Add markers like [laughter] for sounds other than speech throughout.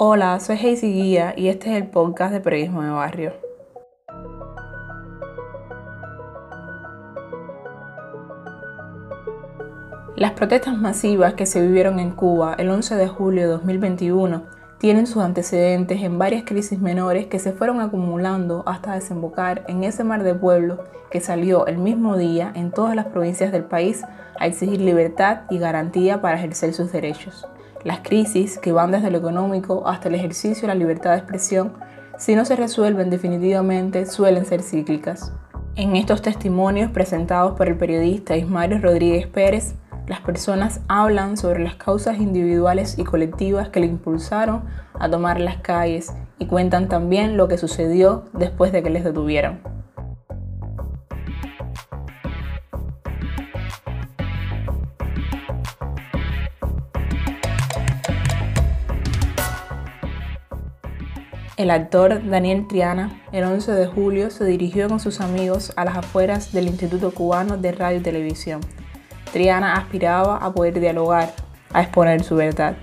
Hola, soy Hazy Guía y este es el podcast de Periodismo de Barrio. Las protestas masivas que se vivieron en Cuba el 11 de julio de 2021 tienen sus antecedentes en varias crisis menores que se fueron acumulando hasta desembocar en ese mar de pueblos que salió el mismo día en todas las provincias del país a exigir libertad y garantía para ejercer sus derechos. Las crisis, que van desde lo económico hasta el ejercicio de la libertad de expresión, si no se resuelven definitivamente, suelen ser cíclicas. En estos testimonios presentados por el periodista Ismario Rodríguez Pérez, las personas hablan sobre las causas individuales y colectivas que le impulsaron a tomar las calles y cuentan también lo que sucedió después de que les detuvieron. El actor Daniel Triana, el 11 de julio, se dirigió con sus amigos a las afueras del Instituto Cubano de Radio y Televisión. Triana aspiraba a poder dialogar, a exponer su verdad.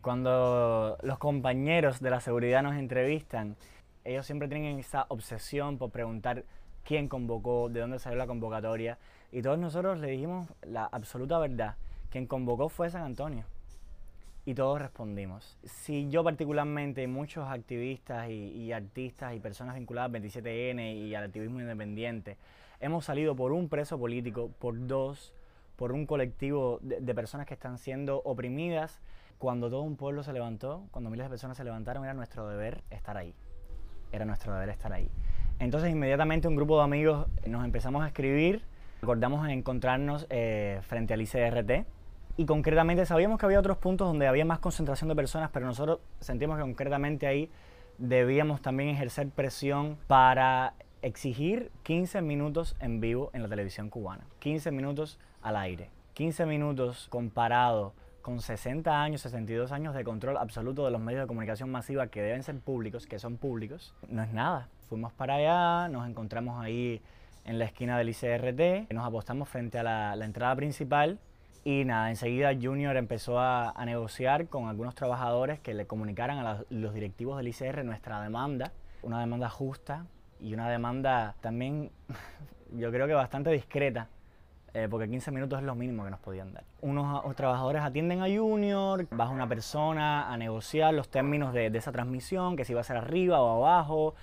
Cuando los compañeros de la seguridad nos entrevistan, ellos siempre tienen esa obsesión por preguntar quién convocó, de dónde salió la convocatoria. Y todos nosotros le dijimos la absoluta verdad. Quien convocó fue San Antonio. Y todos respondimos. Si yo particularmente, y muchos activistas y, artistas y personas vinculadas al 27N y al activismo independiente, hemos salido por un preso político, por dos, por un colectivo de personas que están siendo oprimidas, cuando todo un pueblo se levantó, cuando miles de personas se levantaron, era nuestro deber estar ahí era nuestro deber estar ahí. Entonces inmediatamente un grupo de amigos nos empezamos a escribir, acordamos en encontrarnos eh, frente al ICRT y concretamente sabíamos que había otros puntos donde había más concentración de personas, pero nosotros sentimos que concretamente ahí debíamos también ejercer presión para exigir 15 minutos en vivo en la televisión cubana, 15 minutos al aire, 15 minutos comparado con 60 años, 62 años de control absoluto de los medios de comunicación masiva que deben ser públicos, que son públicos, no es nada. Fuimos para allá, nos encontramos ahí en la esquina del ICRT, nos apostamos frente a la, entrada principal y nada, enseguida Junior empezó a, negociar con algunos trabajadores que le comunicaran a los directivos del ICR nuestra demanda, una demanda justa y una demanda también [laughs] yo creo que bastante discreta eh, porque 15 minutos es lo mínimo que nos podían dar. Unos trabajadores atienden a Junior, baja una persona a negociar los términos de, esa transmisión, que si iba a ser arriba o abajo,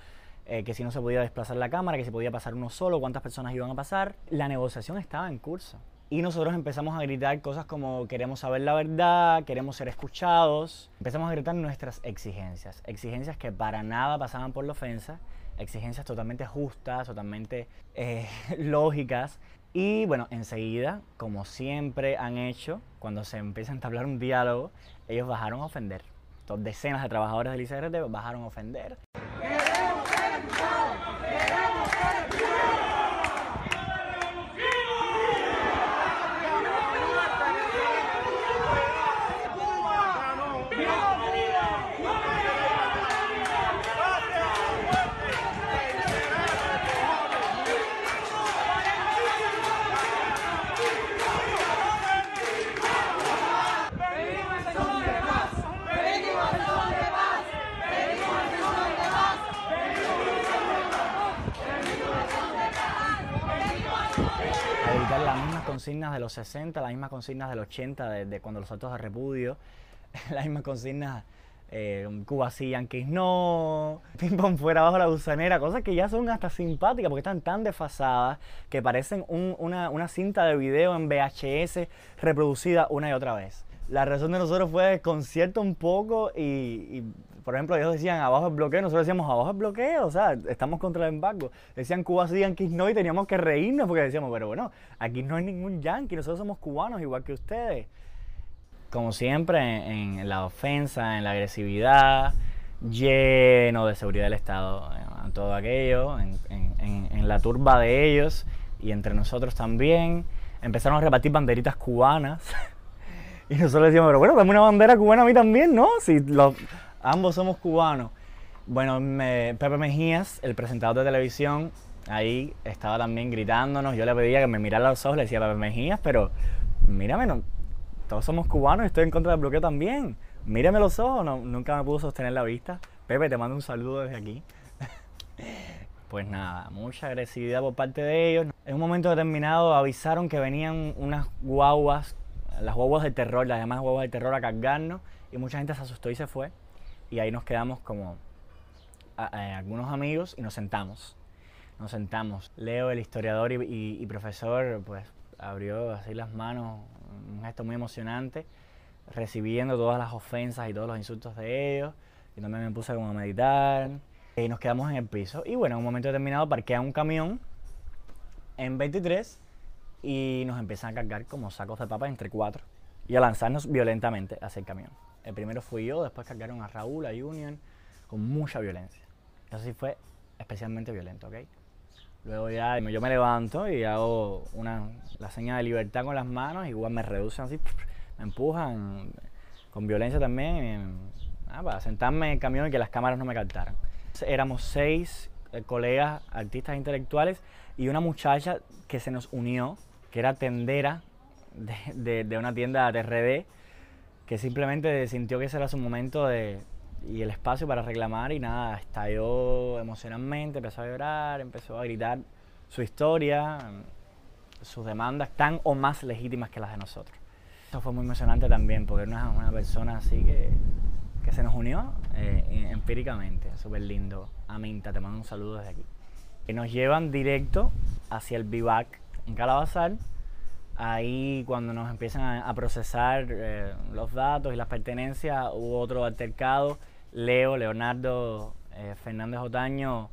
eh, que si no se podía desplazar la cámara, que si podía pasar uno solo, cuántas personas iban a pasar. La negociación estaba en curso. Y nosotros empezamos a gritar cosas como queremos saber la verdad, queremos ser escuchados. Empezamos a gritar nuestras exigencias, exigencias que para nada pasaban por la ofensa, exigencias totalmente justas, totalmente eh, [laughs] lógicas, y bueno, enseguida, como siempre han hecho, cuando se empieza a entablar un diálogo, ellos bajaron a ofender. Decenas de trabajadores del ICRT bajaron a ofender. Consignas de los 60, las mismas consignas del 80, de, cuando los actos de repudio, [laughs] las mismas consignas eh, Cuba sí, Yankees no, ping pong fuera bajo la gusanera, cosas que ya son hasta simpáticas porque están tan desfasadas que parecen una, cinta de video en VHS reproducida una y otra vez. La razón de nosotros fue concierto un poco y por ejemplo, ellos decían abajo el bloqueo, nosotros decíamos abajo el bloqueo, o sea, estamos contra el embargo. Decían Cuba sí, Yankees no, y teníamos que reírnos porque decíamos, pero bueno, aquí no hay ningún yankee, nosotros somos cubanos igual que ustedes. Como siempre, en, la ofensa, en la agresividad, lleno de seguridad del Estado, en, todo aquello, en, en la turba de ellos y entre nosotros también. Empezaron a repartir banderitas cubanas. [laughs] Y nosotros decíamos, pero bueno, dame una bandera cubana a mí también, ¿no? Si ambos somos cubanos. Bueno, Pepe Mejías, el presentador de televisión, ahí estaba también gritándonos. Yo le pedía que me mirara a los ojos, le decía Pepe Mejías, pero mírame, todos somos cubanos y estoy en contra del bloqueo también. Mírame los ojos, no, nunca me pudo sostener la vista. Pepe, te mando un saludo desde aquí. [laughs] pues nada, mucha agresividad por parte de ellos. En un momento determinado avisaron que venían unas guaguas, las guaguas del terror, las demás guaguas del terror a cargarnos y mucha gente se asustó y se fue. Y ahí nos quedamos como algunos amigos y nos sentamos. Nos sentamos. Leo, el historiador y, profesor, pues abrió así las manos, un gesto muy emocionante, recibiendo todas las ofensas y todos los insultos de ellos. Y también me puse como a meditar. Y nos quedamos en el piso. Y bueno, en un momento determinado parquea un camión en 23 y nos empiezan a cargar como sacos de papas entre cuatro y a lanzarnos violentamente hacia el camión. El primero fui yo, después cargaron a Raúl, a Union, con mucha violencia. Eso sí fue especialmente violento, ¿ok? Luego ya yo me levanto y hago una, la señal de libertad con las manos, igual me reducen así, me empujan con violencia también, ah, para sentarme en el camión y que las cámaras no me captaran. Éramos seis eh, colegas, artistas intelectuales y una muchacha que se nos unió, que era tendera de, de, una tienda de RD, que simplemente sintió que ese era su momento de, y el espacio para reclamar y nada, estalló emocionalmente, empezó a llorar, empezó a gritar su historia, sus demandas tan o más legítimas que las de nosotros. Eso fue muy emocionante también, porque era una, persona así que, que se nos unió eh, empíricamente, súper lindo. Aminta, te mando un saludo desde aquí. Y nos llevan directo hacia el vivac en Calabazar. Ahí cuando nos empiezan a, procesar eh, los datos y las pertenencias, hubo otro altercado Leo, Leonardo eh, Fernández Otaño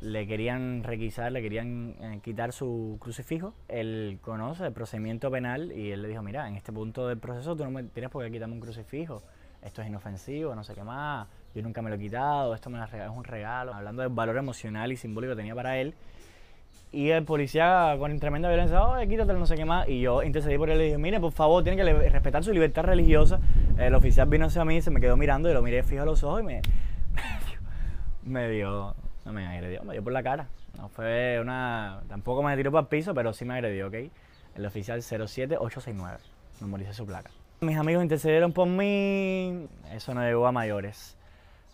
le querían requisar, le querían eh, quitar su crucifijo. Él conoce el procedimiento penal y él le dijo, mira, en este punto del proceso tú no me tienes por qué quitarme un crucifijo. Esto es inofensivo, no sé qué más. Yo nunca me lo he quitado, esto me es un regalo. Hablando del valor emocional y simbólico que tenía para él. Y el policía con tremenda violencia, oh, quítatelo, no sé qué más. Y yo intercedí por él y le dije, mire, por favor, tiene que respetar su libertad religiosa. El oficial vino hacia mí, se me quedó mirando y lo miré fijo a los ojos y me, [laughs] me dio, no me agredió, me dio por la cara. No fue una, tampoco me tiró para el piso, pero sí me agredió, ¿ok? El oficial 07869, memoricé su placa. Mis amigos intercedieron por mí, eso no llegó a mayores.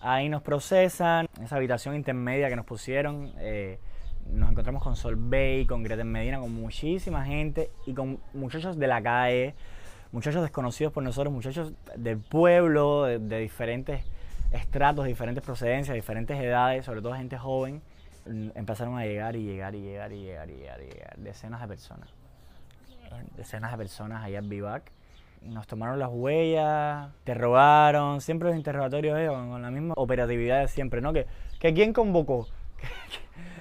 Ahí nos procesan, esa habitación intermedia que nos pusieron. Eh, nos encontramos con Solvay, con Greta Medina, con muchísima gente y con muchachos de la calle, muchachos desconocidos por nosotros, muchachos del pueblo, de, diferentes estratos, diferentes procedencias, diferentes edades, sobre todo gente joven. Empezaron a llegar y llegar y llegar y llegar y llegar decenas de personas. Decenas de personas allá en Vivac. Nos tomaron las huellas, interrogaron, siempre los interrogatorios eh, con, la misma operatividad de siempre, ¿no? Que quién convocó, [laughs]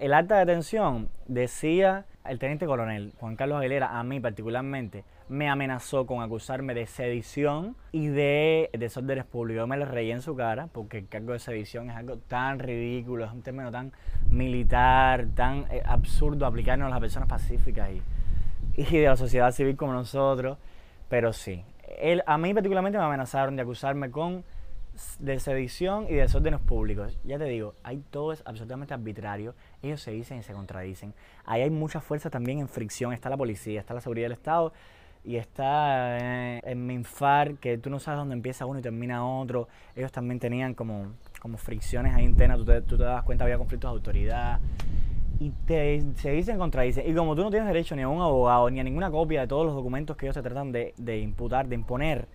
el acta de detención decía el teniente coronel Juan Carlos Aguilera, a mí particularmente, me amenazó con acusarme de sedición y de desórdenes públicos. Yo me lo reí en su cara porque el cargo de sedición es algo tan ridículo, es un término tan militar, tan eh, absurdo aplicarnos a las personas pacíficas y, y de la sociedad civil como nosotros. Pero sí, él, a mí particularmente me amenazaron de acusarme con de sedición y de desórdenes públicos. Ya te digo, ahí todo es absolutamente arbitrario. Ellos se dicen y se contradicen. Ahí hay mucha fuerza también en fricción. Está la policía, está la seguridad del Estado y está eh, en Minfar, que tú no sabes dónde empieza uno y termina otro. Ellos también tenían como, como fricciones ahí internas. Tú te, tú te das cuenta, había conflictos de autoridad. Y te, se dicen contradicen. Y como tú no tienes derecho ni a un abogado, ni a ninguna copia de todos los documentos que ellos te tratan de, de imputar, de imponer,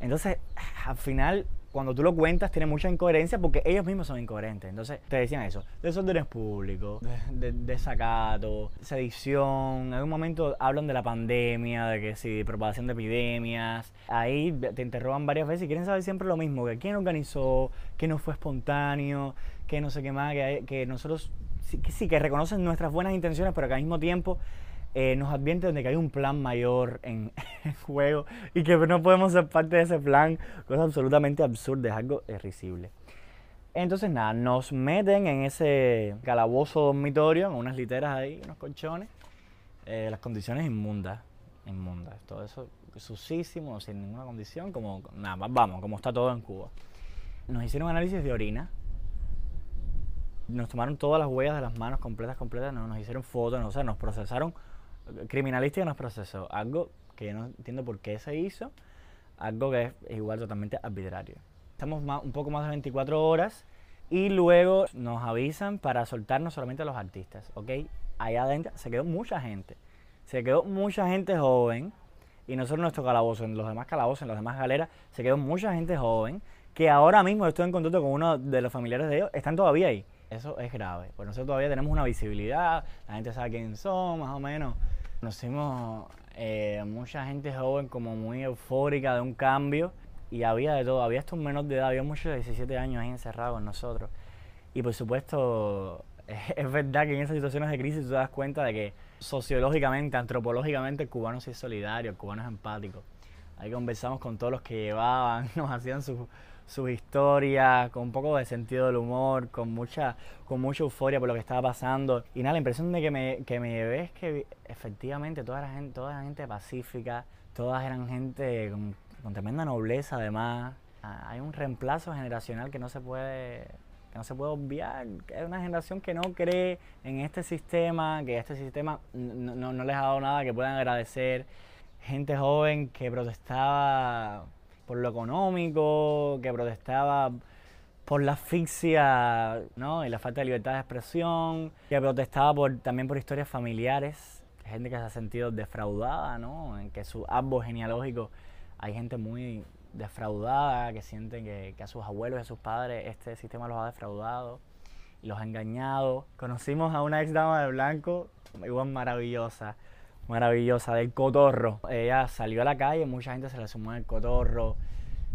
entonces al final cuando tú lo cuentas tiene mucha incoherencia porque ellos mismos son incoherentes. Entonces te decían eso, desórdenes públicos, de, desacato, sedición. En algún momento hablan de la pandemia, de que sí, propagación de epidemias. Ahí te interrogan varias veces y quieren saber siempre lo mismo, que quién organizó, que no fue espontáneo, que no sé qué más, que, que nosotros que sí, que reconocen nuestras buenas intenciones, pero que al mismo tiempo eh, nos advierte de que hay un plan mayor [laughs] en, juego y que no podemos ser parte de ese plan, cosa absolutamente absurda, es algo irrisible. Entonces nada, nos meten en ese calabozo dormitorio, en unas literas ahí, unos colchones, eh, las condiciones inmundas, inmundas, todo eso sucísimo, sin ninguna condición, como nada, vamos, como está todo en Cuba. Nos hicieron análisis de orina Nos tomaron todas las huellas de las manos completas, completas, no, nos hicieron fotos, no, o sea, nos procesaron, criminalística nos procesó, algo que yo no entiendo por qué se hizo, algo que es igual totalmente arbitrario. Estamos un poco más de 24 horas y luego nos avisan para soltarnos solamente a los artistas, ¿ok? Allá adentro se quedó mucha gente, se quedó mucha gente joven y no solo en nuestro calabozo, en los demás calabozos, en los demás galeras, se quedó mucha gente joven que ahora mismo estoy en contacto con uno de los familiares de ellos, están todavía ahí. Eso es grave, porque nosotros todavía tenemos una visibilidad, la gente sabe quién son, más o menos. Nos hicimos eh, mucha gente joven como muy eufórica de un cambio y había de todo, había estos menos de edad, había muchos de 17 años ahí encerrados con nosotros. Y por supuesto, [laughs] es verdad que en esas situaciones de crisis tú te das cuenta de que sociológicamente, antropológicamente, el cubano sí es solidario, el cubano es empático. Ahí conversamos con todos los que llevaban, [laughs] nos hacían sus su historias, con un poco de sentido del humor, con mucha, con mucha euforia por lo que estaba pasando. Y nada, la impresión de que me, que me llevé que efectivamente toda la gente, toda gente pacífica, todas eran gente con, tremenda nobleza además. Ah, hay un reemplazo generacional que no se puede no se puede obviar. Es una generación que no cree en este sistema, que este sistema no, no, no les ha dado nada que puedan agradecer. Gente joven que protestaba por lo económico, que protestaba por la asfixia ¿no? y la falta de libertad de expresión, que protestaba por, también por historias familiares, gente que se ha sentido defraudada, ¿no? en que su árbol genealógico hay gente muy defraudada, que sienten que, a sus abuelos y a sus padres este sistema los ha defraudado los ha engañado. Conocimos a una ex dama de blanco, igual maravillosa, maravillosa, del cotorro. Ella salió a la calle, mucha gente se le sumó el cotorro.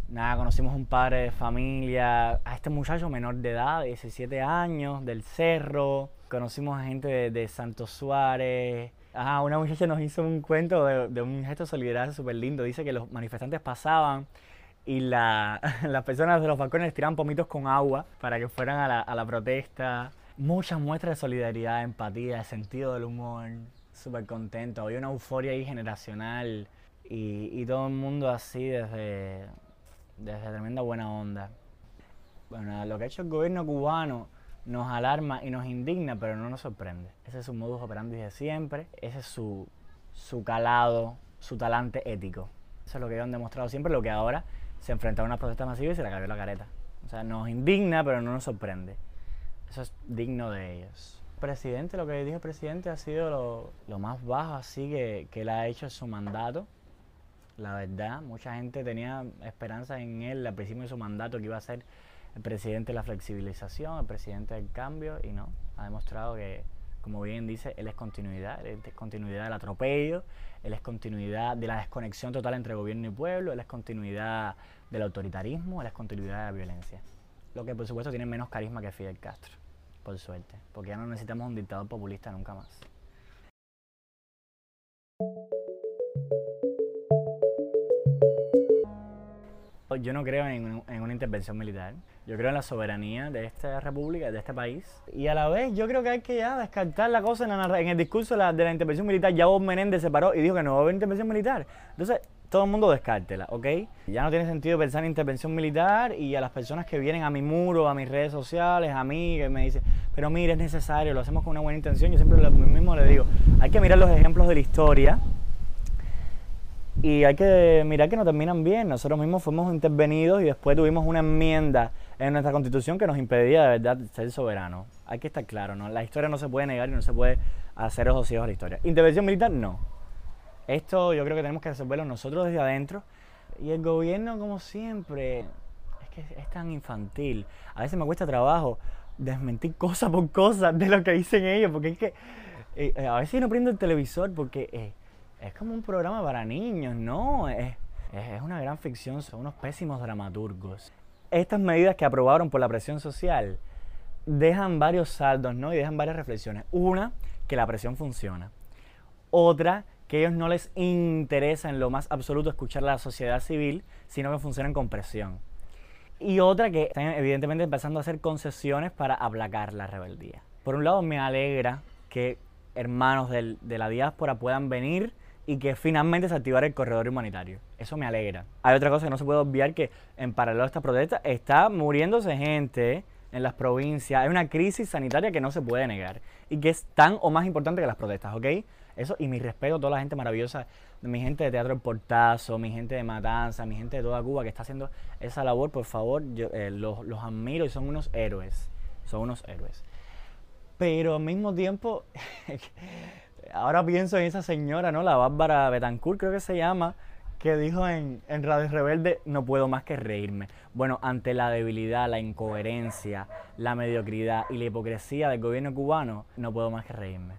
Nada, conocimos un padre de familia, a este muchacho menor de edad, 17 años, del cerro. Conocimos a gente de, de Santo Suárez. Ah, una muchacha nos hizo un cuento de, un gesto de solidaridad súper lindo. Dice que los manifestantes pasaban y la, [laughs] las personas de los balcones tiraban pomitos con agua para que fueran a la, a la protesta. Muchas muestras de solidaridad, empatía, de sentido del humor súper contento. Había una euforia ahí generacional y, todo el mundo así desde, desde tremenda buena onda. Bueno, lo que ha hecho el gobierno cubano nos alarma y nos indigna, pero no nos sorprende. Ese es su modus operandi de siempre, ese es su, su calado, su talante ético. Eso es lo que ellos han demostrado siempre, lo que ahora se enfrenta a una protesta masiva y se le cayó la careta. O sea, nos indigna, pero no nos sorprende. Eso es digno de ellos presidente, lo que dijo el presidente ha sido lo, más bajo así que, que él ha hecho en su mandato. La verdad, mucha gente tenía esperanza en él al principio de su mandato que iba a ser el presidente de la flexibilización, el presidente del cambio, y no, ha demostrado que, como bien dice, él es continuidad, él es continuidad del atropello, él es continuidad de la desconexión total entre gobierno y pueblo, él es continuidad del autoritarismo, él es continuidad de la violencia. Lo que por supuesto tiene menos carisma que Fidel Castro por suerte, porque ya no necesitamos un dictador populista nunca más. Yo no creo en, una intervención militar. Yo creo en la soberanía de esta república, de este país. Y a la vez, yo creo que hay que ya descartar la cosa en, en el discurso de la, de la, intervención militar. Ya Bob Menéndez se paró y dijo que no va a haber intervención militar. Entonces, todo el mundo descártela, ¿ok? Ya no tiene sentido pensar en intervención militar y a las personas que vienen a mi muro, a mis redes sociales, a mí, que me dicen, pero mire, es necesario, lo hacemos con una buena intención, yo siempre lo mismo le digo, hay que mirar los ejemplos de la historia y hay que mirar que no terminan bien. Nosotros mismos fuimos intervenidos y después tuvimos una enmienda en nuestra constitución que nos impedía de verdad ser soberanos. Hay que estar claro, ¿no? La historia no se puede negar y no se puede hacer ojos a la historia. Intervención militar, no esto yo creo que tenemos que resolverlo nosotros desde adentro. Y el gobierno, como siempre, es que es tan infantil. A veces me cuesta trabajo desmentir cosa por cosa de lo que dicen ellos, porque es que eh, eh, a veces no prendo el televisor porque eh, es como un programa para niños, ¿no? Es, es una gran ficción, son unos pésimos dramaturgos. Estas medidas que aprobaron por la presión social dejan varios saldos, ¿no? Y dejan varias reflexiones. Una, que la presión funciona. Otra, que ellos no les interesa en lo más absoluto escuchar a la sociedad civil, sino que funcionan con presión. Y otra que están evidentemente empezando a hacer concesiones para aplacar la rebeldía. Por un lado me alegra que hermanos de la diáspora puedan venir y que finalmente se activara el corredor humanitario. Eso me alegra. Hay otra cosa que no se puede obviar que en paralelo a esta protesta está muriéndose gente en las provincias. Hay una crisis sanitaria que no se puede negar y que es tan o más importante que las protestas, ¿ok? Eso, y mi respeto a toda la gente maravillosa, mi gente de Teatro El Portazo, mi gente de Matanza, mi gente de toda Cuba que está haciendo esa labor, por favor, eh, los, los admiro y son unos héroes. Son unos héroes. Pero al mismo tiempo, [laughs] ahora pienso en esa señora, ¿no? La Bárbara Betancourt, creo que se llama, que dijo en, en Radio Rebelde, no puedo más que reírme. Bueno, ante la debilidad, la incoherencia, la mediocridad y la hipocresía del gobierno cubano, no puedo más que reírme.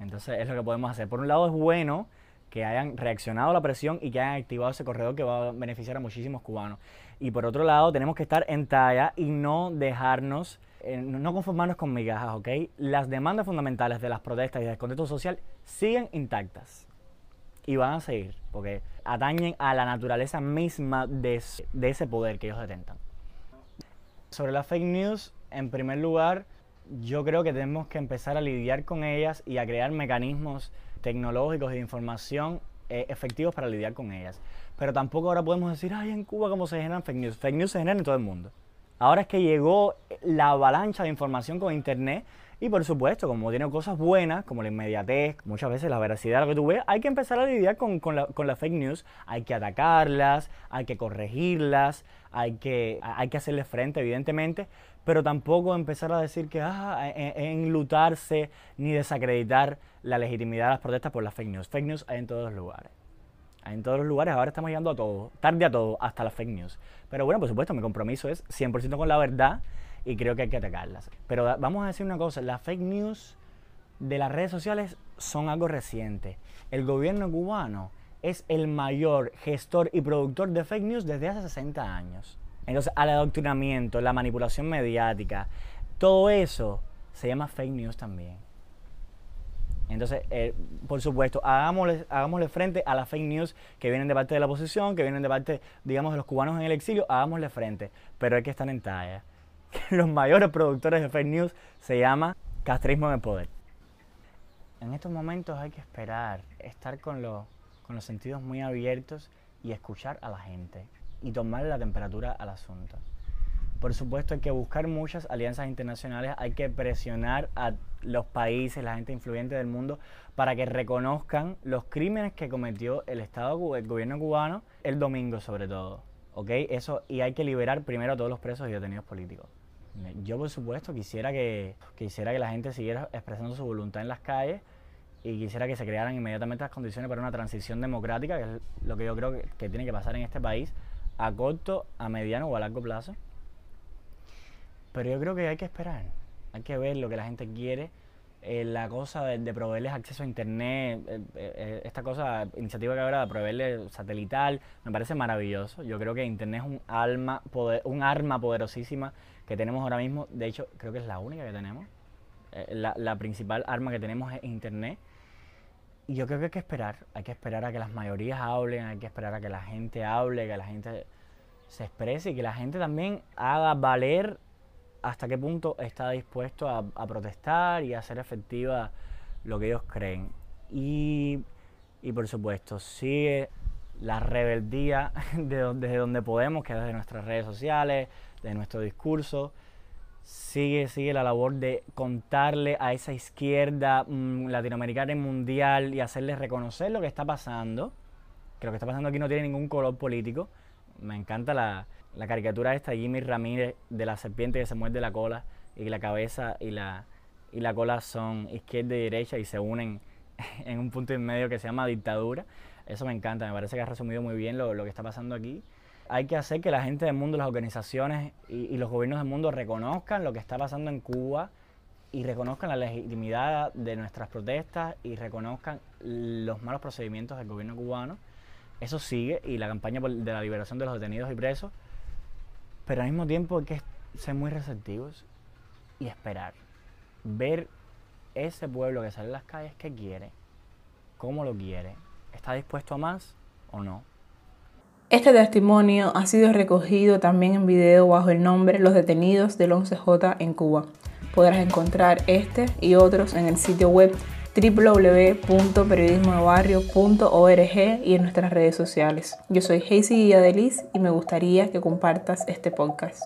Entonces es lo que podemos hacer. Por un lado es bueno que hayan reaccionado a la presión y que hayan activado ese corredor que va a beneficiar a muchísimos cubanos. Y por otro lado tenemos que estar en talla y no dejarnos eh, no conformarnos con migajas, ¿ok? Las demandas fundamentales de las protestas y del contexto social siguen intactas y van a seguir, porque atañen a la naturaleza misma de, de ese poder que ellos detentan. Sobre las fake news, en primer lugar, yo creo que tenemos que empezar a lidiar con ellas y a crear mecanismos tecnológicos y de información eh, efectivos para lidiar con ellas. Pero tampoco ahora podemos decir, ay, en Cuba cómo se generan fake news. Fake news se generan en todo el mundo. Ahora es que llegó la avalancha de información con Internet y por supuesto, como tiene cosas buenas, como la inmediatez, muchas veces la veracidad de lo que tú ves, hay que empezar a lidiar con, con, la, con las fake news, hay que atacarlas, hay que corregirlas, hay que, hay que hacerle frente, evidentemente, pero tampoco empezar a decir que ah, enlutarse ni desacreditar la legitimidad de las protestas por las fake news. Fake news hay en todos los lugares en todos los lugares, ahora estamos llegando a todo, tarde a todo, hasta las fake news. Pero bueno, por supuesto, mi compromiso es 100% con la verdad y creo que hay que atacarlas. Pero vamos a decir una cosa, las fake news de las redes sociales son algo reciente. El gobierno cubano es el mayor gestor y productor de fake news desde hace 60 años. Entonces, al adoctrinamiento, la manipulación mediática, todo eso se llama fake news también. Entonces, eh, por supuesto, hagámosle, hagámosle frente a las fake news que vienen de parte de la oposición, que vienen de parte, digamos, de los cubanos en el exilio, hagámosle frente, pero hay que estar en talla. [laughs] Los mayores productores de fake news se llama castrismo en el poder. En estos momentos hay que esperar, estar con, con los sentidos muy abiertos y escuchar a la gente y tomarle la temperatura al asunto. Por supuesto hay que buscar muchas alianzas internacionales, hay que presionar a los países, la gente influyente del mundo, para que reconozcan los crímenes que cometió el Estado, el gobierno cubano, el domingo sobre todo. ¿Ok? Eso, y hay que liberar primero a todos los presos y detenidos políticos. Yo, por supuesto, quisiera que, quisiera que la gente siguiera expresando su voluntad en las calles y quisiera que se crearan inmediatamente las condiciones para una transición democrática, que es lo que yo creo que, que tiene que pasar en este país a corto, a mediano o a largo plazo. Pero yo creo que hay que esperar, hay que ver lo que la gente quiere. Eh, la cosa de, proveerles acceso a internet, eh, eh, esta cosa, iniciativa que ahora de proveerle satelital, me parece maravilloso. Yo creo que internet es un alma, un arma poderosísima que tenemos ahora mismo. De hecho, creo que es la única que tenemos. La, principal arma que tenemos es internet. Y yo creo que hay que esperar, hay que esperar a que las mayorías hablen, hay que esperar a que la gente hable, que la gente se exprese y que la gente también haga valer hasta qué punto está dispuesto a, protestar y a hacer efectiva lo que ellos creen. Y, por supuesto, sigue la rebeldía [laughs] de, desde donde podemos, que es desde nuestras redes sociales, de nuestro discurso. Sigue, sigue la labor de contarle a esa izquierda mm, latinoamericana y mundial y hacerles reconocer lo que está pasando. Que lo que está pasando aquí no tiene ningún color político. Me encanta la, la caricatura esta Jimmy Ramírez de la serpiente que se muerde la cola y la cabeza y la, y la cola son izquierda y derecha y se unen [laughs] en un punto en medio que se llama dictadura. Eso me encanta, me parece que ha resumido muy bien lo, que está pasando aquí. Hay que hacer que la gente del mundo, las organizaciones y, los gobiernos del mundo reconozcan lo que está pasando en Cuba y reconozcan la legitimidad de nuestras protestas y reconozcan los malos procedimientos del gobierno cubano. Eso sigue y la campaña de la liberación de los detenidos y presos pero al mismo tiempo hay que ser muy receptivos y esperar. Ver ese pueblo que sale a las calles que quiere, cómo lo quiere, está dispuesto a más o no. Este testimonio ha sido recogido también en video bajo el nombre Los detenidos del 11J en Cuba. Podrás encontrar este y otros en el sitio web www.periodismodebarrio.org y en nuestras redes sociales. Yo soy Hazy Adelis y me gustaría que compartas este podcast.